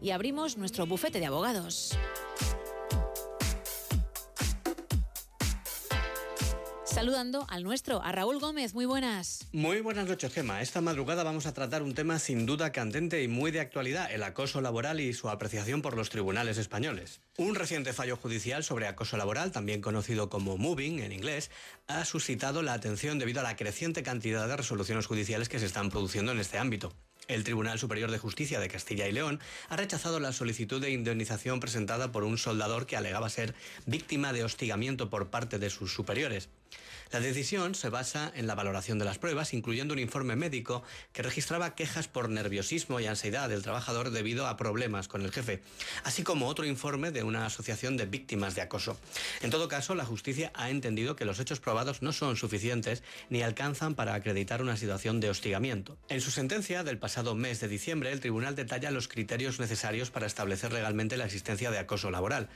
y abrimos nuestro bufete de abogados. Saludando al nuestro, a Raúl Gómez. Muy buenas. Muy buenas noches, Gema. Esta madrugada vamos a tratar un tema sin duda candente y muy de actualidad, el acoso laboral y su apreciación por los tribunales españoles. Un reciente fallo judicial sobre acoso laboral, también conocido como moving en inglés, ha suscitado la atención debido a la creciente cantidad de resoluciones judiciales que se están produciendo en este ámbito. El Tribunal Superior de Justicia de Castilla y León ha rechazado la solicitud de indemnización presentada por un soldador que alegaba ser víctima de hostigamiento por parte de sus superiores. La decisión se basa en la valoración de las pruebas, incluyendo un informe médico que registraba quejas por nerviosismo y ansiedad del trabajador debido a problemas con el jefe, así como otro informe de una asociación de víctimas de acoso. En todo caso, la justicia ha entendido que los hechos probados no son suficientes ni alcanzan para acreditar una situación de hostigamiento. En su sentencia del pasado mes de diciembre, el tribunal detalla los criterios necesarios para establecer legalmente la existencia de acoso laboral.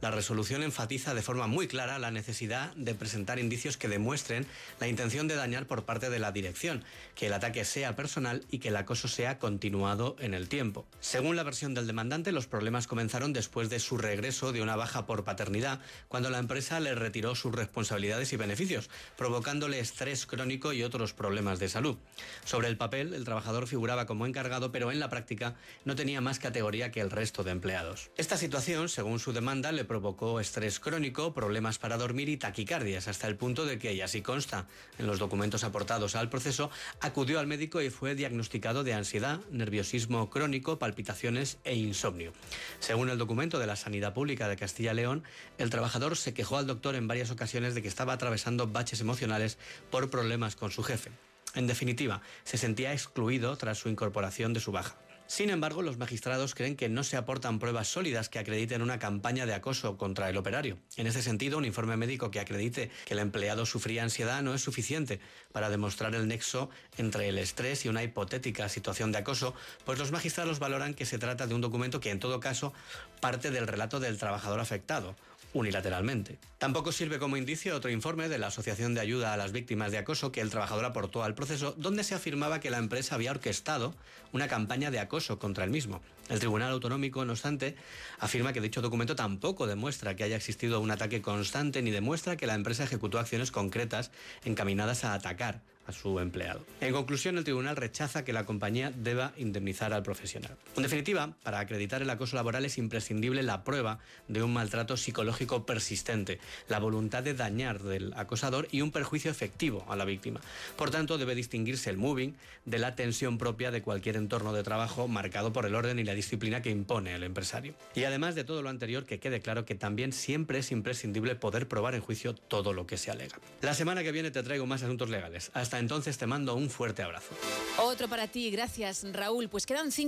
La resolución enfatiza de forma muy clara la necesidad de presentar indicios que demuestren la intención de dañar por parte de la dirección, que el ataque sea personal y que el acoso sea continuado en el tiempo. Según la versión del demandante, los problemas comenzaron después de su regreso de una baja por paternidad, cuando la empresa le retiró sus responsabilidades y beneficios, provocándole estrés crónico y otros problemas de salud. Sobre el papel, el trabajador figuraba como encargado, pero en la práctica no tenía más categoría que el resto de empleados. Esta situación, según su demanda, le provocó estrés crónico, problemas para dormir y taquicardias, hasta el punto de que, y así consta en los documentos aportados al proceso, acudió al médico y fue diagnosticado de ansiedad, nerviosismo crónico, palpitaciones e insomnio. Según el documento de la Sanidad Pública de Castilla y León, el trabajador se quejó al doctor en varias ocasiones de que estaba atravesando baches emocionales por problemas con su jefe. En definitiva, se sentía excluido tras su incorporación de su baja. Sin embargo, los magistrados creen que no se aportan pruebas sólidas que acrediten una campaña de acoso contra el operario. En ese sentido, un informe médico que acredite que el empleado sufría ansiedad no es suficiente para demostrar el nexo entre el estrés y una hipotética situación de acoso, pues los magistrados valoran que se trata de un documento que en todo caso parte del relato del trabajador afectado, unilateralmente. Tampoco sirve como indicio otro informe de la Asociación de Ayuda a las Víctimas de Acoso que el trabajador aportó al proceso, donde se afirmaba que la empresa había orquestado una campaña de acoso contra el mismo. El Tribunal Autonómico, no obstante, afirma que dicho documento tampoco demuestra que haya existido un ataque constante ni demuestra que la empresa ejecutó acciones concretas encaminadas a atacar su empleado. En conclusión, el tribunal rechaza que la compañía deba indemnizar al profesional. En definitiva, para acreditar el acoso laboral es imprescindible la prueba de un maltrato psicológico persistente, la voluntad de dañar del acosador y un perjuicio efectivo a la víctima. Por tanto, debe distinguirse el moving de la tensión propia de cualquier entorno de trabajo marcado por el orden y la disciplina que impone el empresario. Y además de todo lo anterior, que quede claro que también siempre es imprescindible poder probar en juicio todo lo que se alega. La semana que viene te traigo más asuntos legales. Hasta entonces te mando un fuerte abrazo. Otro para ti, gracias Raúl. Pues quedan cinco